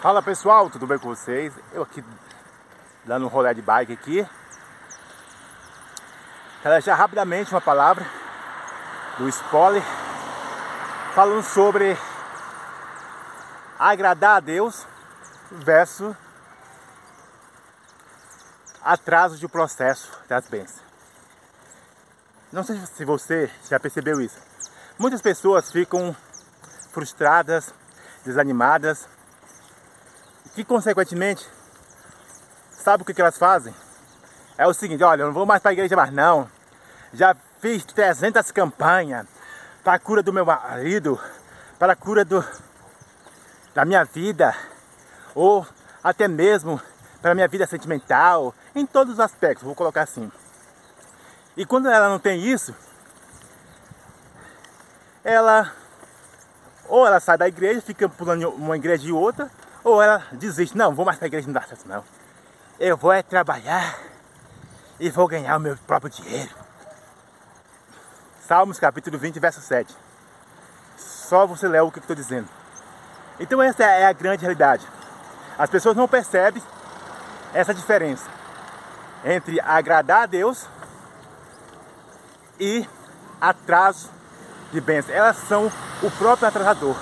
Fala pessoal, tudo bem com vocês? Eu aqui dando um rolê de bike aqui. Quero deixar rapidamente uma palavra do spoiler falando sobre agradar a Deus versus atraso de processo das bênçãos. Não sei se você já percebeu isso. Muitas pessoas ficam frustradas, desanimadas que consequentemente, sabe o que, que elas fazem? É o seguinte, olha, eu não vou mais para a igreja mais não. Já fiz 300 campanhas para a cura do meu marido, para a cura do, da minha vida, ou até mesmo para a minha vida sentimental, em todos os aspectos, vou colocar assim. E quando ela não tem isso, ela ou ela sai da igreja, fica pulando uma igreja e outra, ou ela desiste, não, vou mais para a igreja, não dá certo não. Eu vou é trabalhar e vou ganhar o meu próprio dinheiro. Salmos capítulo 20, verso 7. Só você lê o que eu estou dizendo. Então essa é a grande realidade. As pessoas não percebem essa diferença entre agradar a Deus e atraso de bênçãos. Elas são o próprio atrasador.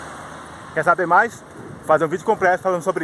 Quer saber mais? Fazer um vídeo completo falando sobre